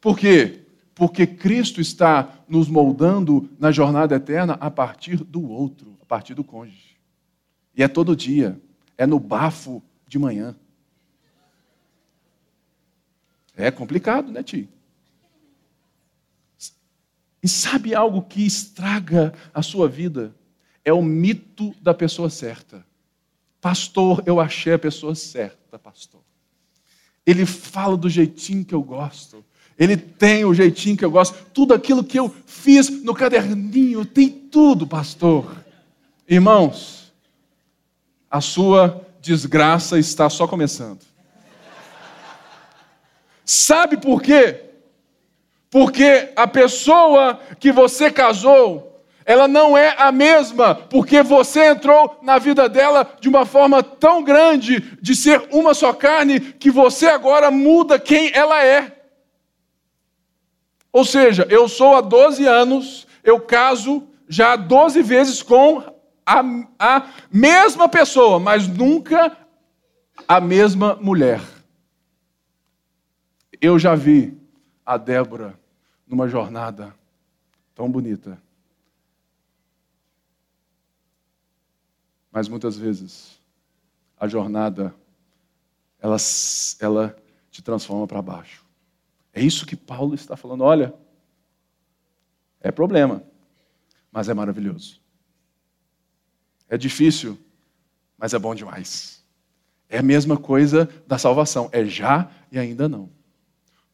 Por quê? Porque Cristo está nos moldando na jornada eterna a partir do outro, a partir do cônjuge. E é todo dia, é no bafo de manhã. É complicado, né, tio? E sabe algo que estraga a sua vida? É o mito da pessoa certa. Pastor, eu achei a pessoa certa, pastor. Ele fala do jeitinho que eu gosto. Ele tem o jeitinho que eu gosto. Tudo aquilo que eu fiz no caderninho, tem tudo, pastor. Irmãos, a sua desgraça está só começando. Sabe por quê? Porque a pessoa que você casou, ela não é a mesma, porque você entrou na vida dela de uma forma tão grande, de ser uma só carne, que você agora muda quem ela é. Ou seja, eu sou há 12 anos, eu caso já 12 vezes com a, a mesma pessoa, mas nunca a mesma mulher. Eu já vi a Débora numa jornada tão bonita. Mas muitas vezes a jornada ela, ela te transforma para baixo. É isso que Paulo está falando. Olha, é problema, mas é maravilhoso. É difícil, mas é bom demais. É a mesma coisa da salvação, é já e ainda não.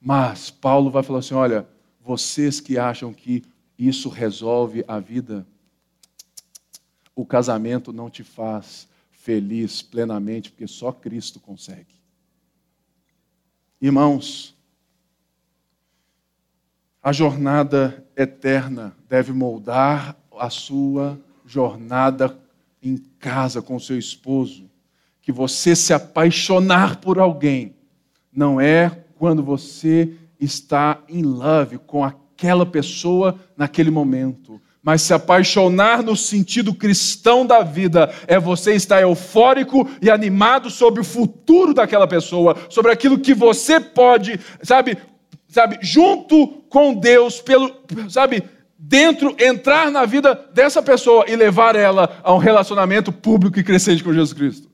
Mas Paulo vai falar assim: olha, vocês que acham que isso resolve a vida, o casamento não te faz feliz plenamente, porque só Cristo consegue. Irmãos, a jornada eterna deve moldar a sua jornada em casa com seu esposo. Que você se apaixonar por alguém não é quando você está em love com aquela pessoa naquele momento. Mas se apaixonar no sentido cristão da vida é você estar eufórico e animado sobre o futuro daquela pessoa, sobre aquilo que você pode, sabe, sabe, junto com Deus, pelo, sabe, dentro, entrar na vida dessa pessoa e levar ela a um relacionamento público e crescente com Jesus Cristo.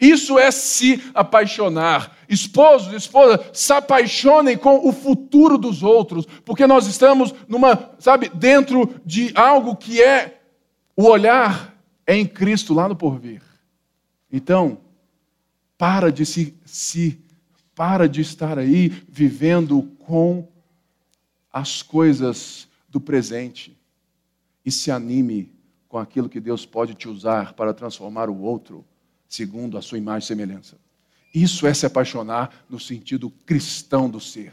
Isso é se apaixonar. Esposos, esposas, se apaixonem com o futuro dos outros, porque nós estamos numa, sabe, dentro de algo que é o olhar é em Cristo lá no porvir. Então, para de se, se para de estar aí vivendo com as coisas do presente e se anime com aquilo que Deus pode te usar para transformar o outro segundo a sua imagem e semelhança. Isso é se apaixonar no sentido cristão do ser.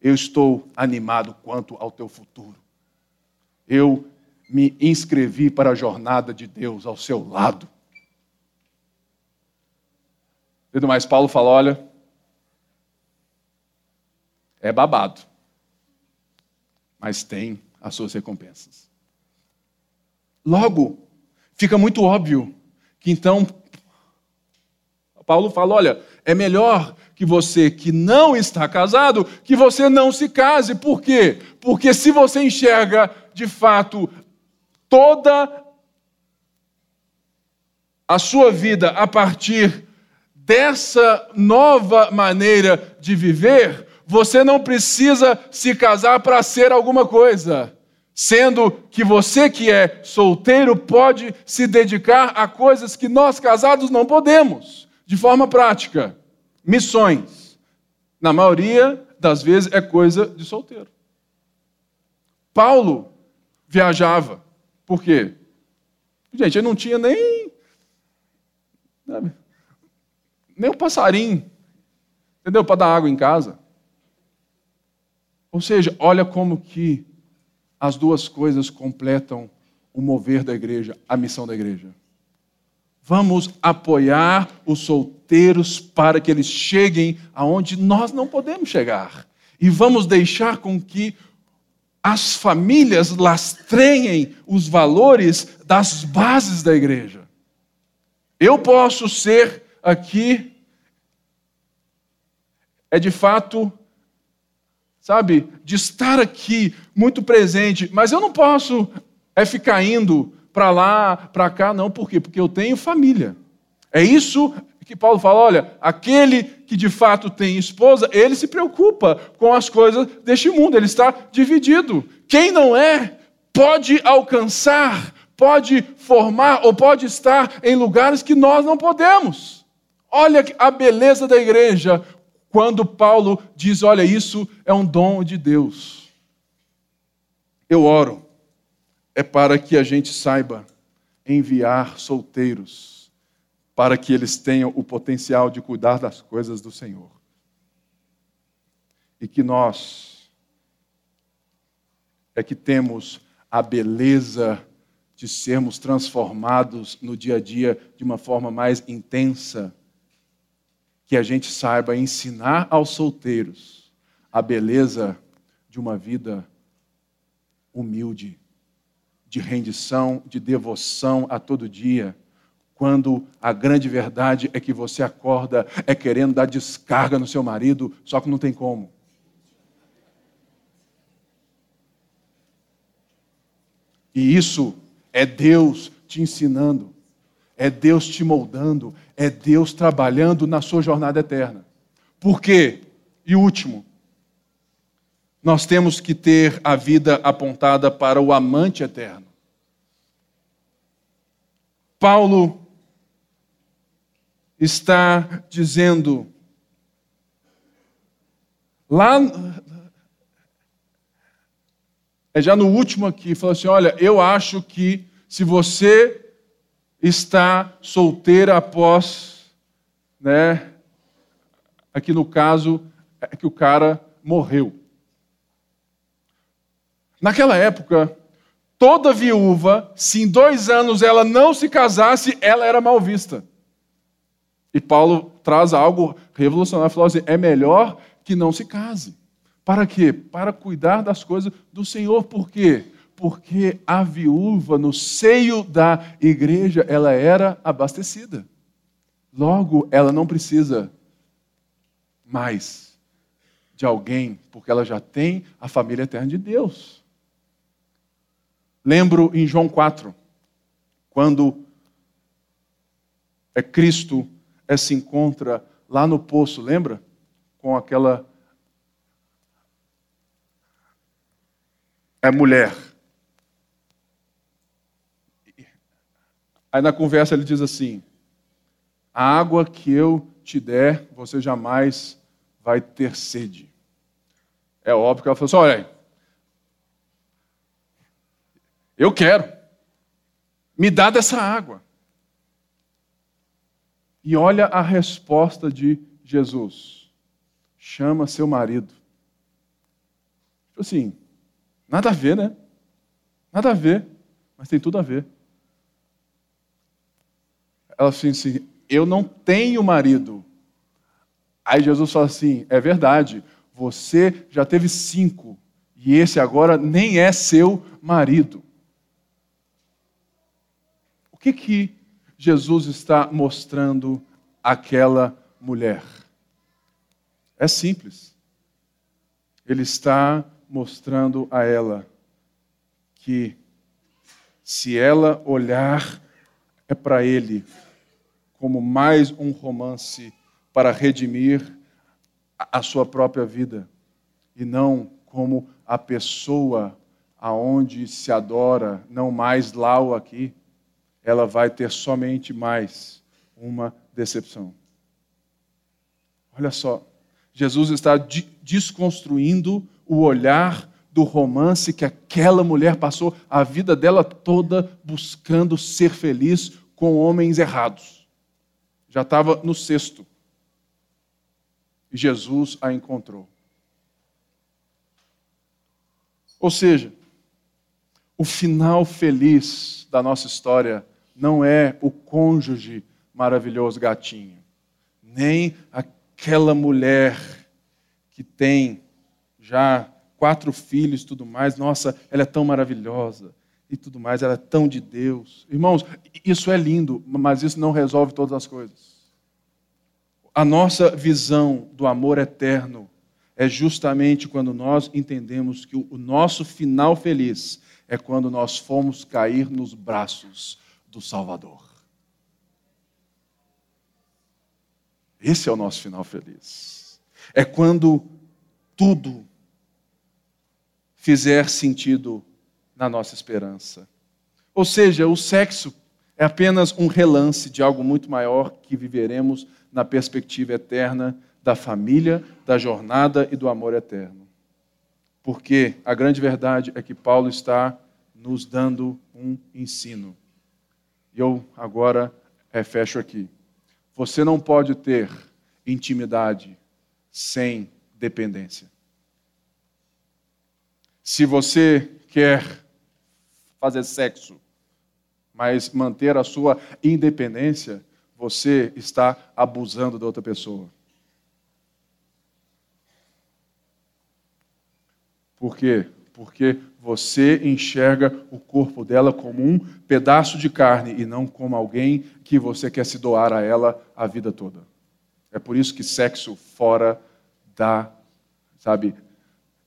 Eu estou animado quanto ao teu futuro. Eu me inscrevi para a jornada de Deus ao seu lado. E mais, Paulo fala: olha, é babado, mas tem as suas recompensas. Logo, fica muito óbvio que então Paulo fala: olha, é melhor que você que não está casado, que você não se case. Por quê? Porque se você enxerga de fato toda a sua vida a partir dessa nova maneira de viver, você não precisa se casar para ser alguma coisa. Sendo que você que é solteiro pode se dedicar a coisas que nós casados não podemos, de forma prática. Missões. Na maioria das vezes é coisa de solteiro. Paulo viajava. Por quê? Gente, ele não tinha nem. Sabe, nem um passarinho. Entendeu? Para dar água em casa. Ou seja, olha como que as duas coisas completam o mover da igreja, a missão da igreja. Vamos apoiar os solteiros para que eles cheguem aonde nós não podemos chegar. E vamos deixar com que as famílias lastreiem os valores das bases da igreja. Eu posso ser aqui, é de fato sabe, de estar aqui muito presente, mas eu não posso é ficar indo para lá, para cá, não, por quê? Porque eu tenho família. É isso que Paulo fala: olha, aquele que de fato tem esposa, ele se preocupa com as coisas deste mundo, ele está dividido. Quem não é, pode alcançar, pode formar ou pode estar em lugares que nós não podemos. Olha a beleza da igreja quando Paulo diz: olha, isso é um dom de Deus. Eu oro, é para que a gente saiba enviar solteiros, para que eles tenham o potencial de cuidar das coisas do Senhor. E que nós é que temos a beleza de sermos transformados no dia a dia de uma forma mais intensa, que a gente saiba ensinar aos solteiros a beleza de uma vida humilde de rendição, de devoção a todo dia, quando a grande verdade é que você acorda é querendo dar descarga no seu marido, só que não tem como. E isso é Deus te ensinando, é Deus te moldando, é Deus trabalhando na sua jornada eterna. Por quê? E último, nós temos que ter a vida apontada para o amante eterno. Paulo está dizendo, lá, é já no último aqui, falou assim: olha, eu acho que se você está solteira após, né, aqui no caso, é que o cara morreu. Naquela época, toda viúva, se em dois anos ela não se casasse, ela era mal vista. E Paulo traz algo revolucionário, falou assim: é melhor que não se case. Para quê? Para cuidar das coisas do Senhor. Por quê? Porque a viúva, no seio da igreja, ela era abastecida. Logo, ela não precisa mais de alguém, porque ela já tem a família eterna de Deus. Lembro em João 4, quando é Cristo é, se encontra lá no poço, lembra? Com aquela é mulher. Aí na conversa ele diz assim: A água que eu te der, você jamais vai ter sede. É óbvio que ela falou assim: olha, eu quero. Me dá dessa água. E olha a resposta de Jesus: chama seu marido. Tipo assim, nada a ver, né? Nada a ver, mas tem tudo a ver. Ela assim, assim eu não tenho marido. Aí Jesus fala assim: é verdade, você já teve cinco, e esse agora nem é seu marido que, que Jesus está mostrando àquela mulher? É simples. Ele está mostrando a ela que se ela olhar é para ele como mais um romance para redimir a sua própria vida e não como a pessoa aonde se adora, não mais lá ou aqui ela vai ter somente mais uma decepção. Olha só, Jesus está desconstruindo o olhar do romance que aquela mulher passou a vida dela toda buscando ser feliz com homens errados. Já estava no sexto. E Jesus a encontrou. Ou seja, o final feliz da nossa história não é o cônjuge maravilhoso gatinho, nem aquela mulher que tem já quatro filhos e tudo mais, nossa, ela é tão maravilhosa e tudo mais, ela é tão de Deus. Irmãos, isso é lindo, mas isso não resolve todas as coisas. A nossa visão do amor eterno é justamente quando nós entendemos que o nosso final feliz é quando nós fomos cair nos braços do Salvador. Esse é o nosso final feliz. É quando tudo fizer sentido na nossa esperança. Ou seja, o sexo é apenas um relance de algo muito maior que viveremos na perspectiva eterna da família, da jornada e do amor eterno. Porque a grande verdade é que Paulo está nos dando um ensino. E eu agora é, fecho aqui. Você não pode ter intimidade sem dependência. Se você quer fazer sexo, mas manter a sua independência, você está abusando da outra pessoa. Por quê? Porque você enxerga o corpo dela como um pedaço de carne e não como alguém que você quer se doar a ela a vida toda. É por isso que sexo fora da, sabe,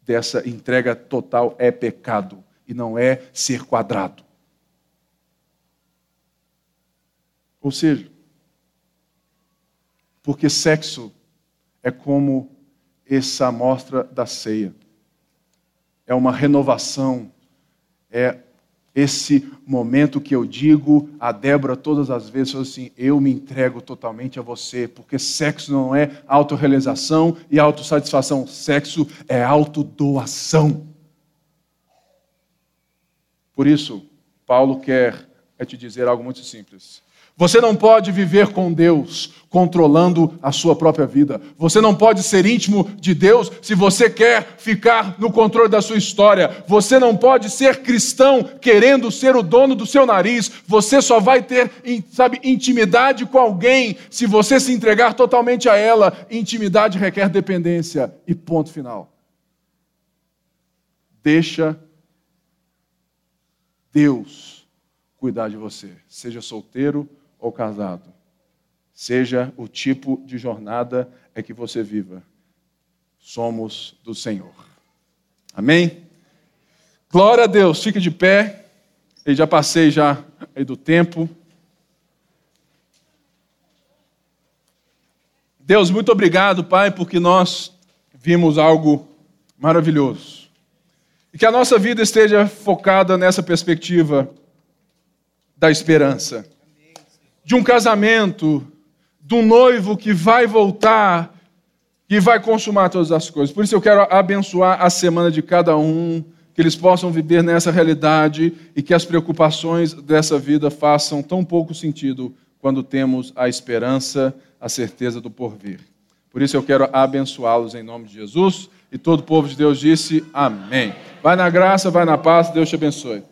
dessa entrega total é pecado e não é ser quadrado. Ou seja, porque sexo é como essa amostra da ceia é uma renovação, é esse momento que eu digo a Débora todas as vezes assim: eu me entrego totalmente a você, porque sexo não é autorrealização e autossatisfação, sexo é autodoação. Por isso, Paulo quer é te dizer algo muito simples. Você não pode viver com Deus controlando a sua própria vida. Você não pode ser íntimo de Deus se você quer ficar no controle da sua história. Você não pode ser cristão querendo ser o dono do seu nariz. Você só vai ter, sabe, intimidade com alguém se você se entregar totalmente a ela. Intimidade requer dependência. E ponto final. Deixa Deus cuidar de você. Seja solteiro ou casado. Seja o tipo de jornada é que você viva. Somos do Senhor. Amém? Glória a Deus. Fique de pé. Eu já passei já do tempo. Deus, muito obrigado, Pai, porque nós vimos algo maravilhoso. E que a nossa vida esteja focada nessa perspectiva da esperança de um casamento, de um noivo que vai voltar, que vai consumar todas as coisas. Por isso eu quero abençoar a semana de cada um, que eles possam viver nessa realidade e que as preocupações dessa vida façam tão pouco sentido quando temos a esperança, a certeza do porvir. Por isso eu quero abençoá-los em nome de Jesus. E todo o povo de Deus disse amém. Vai na graça, vai na paz, Deus te abençoe.